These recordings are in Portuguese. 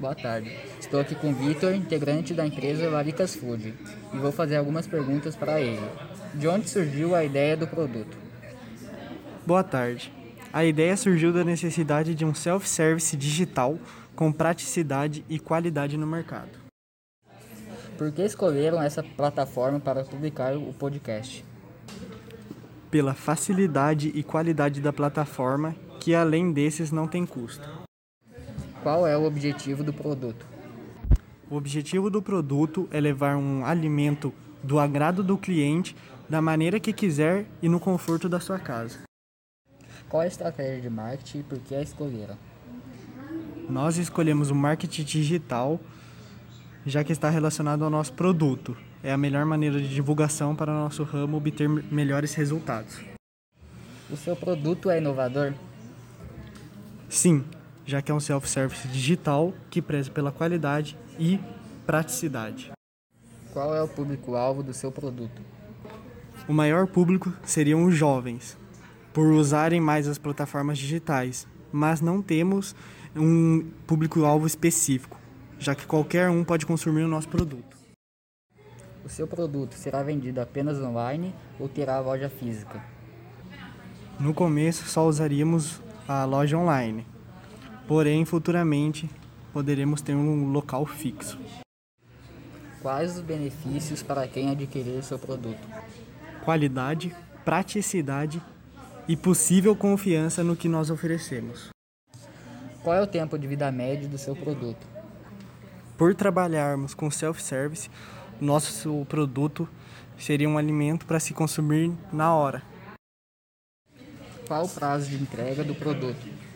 Boa tarde. Estou aqui com o Vitor, integrante da empresa Laricas Food, e vou fazer algumas perguntas para ele. De onde surgiu a ideia do produto? Boa tarde. A ideia surgiu da necessidade de um self-service digital com praticidade e qualidade no mercado. Por que escolheram essa plataforma para publicar o podcast? Pela facilidade e qualidade da plataforma, que além desses não tem custo. Qual é o objetivo do produto? O objetivo do produto é levar um alimento do agrado do cliente da maneira que quiser e no conforto da sua casa. Qual a estratégia de marketing e por que a escolheram? Nós escolhemos o marketing digital, já que está relacionado ao nosso produto. É a melhor maneira de divulgação para o nosso ramo obter melhores resultados. O seu produto é inovador? Sim, já que é um self-service digital que preza pela qualidade e praticidade. Qual é o público-alvo do seu produto? O maior público seriam os jovens, por usarem mais as plataformas digitais, mas não temos um público-alvo específico, já que qualquer um pode consumir o nosso produto. O seu produto será vendido apenas online ou terá loja física? No começo só usaríamos a loja online, porém futuramente poderemos ter um local fixo. Quais os benefícios para quem adquirir o seu produto? Qualidade, praticidade e possível confiança no que nós oferecemos. Qual é o tempo de vida médio do seu produto? Por trabalharmos com self-service, nosso produto seria um alimento para se consumir na hora. Qual o prazo de entrega do produto?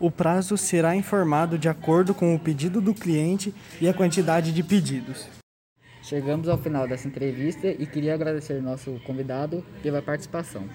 O prazo será informado de acordo com o pedido do cliente e a quantidade de pedidos. Chegamos ao final dessa entrevista e queria agradecer nosso convidado pela participação.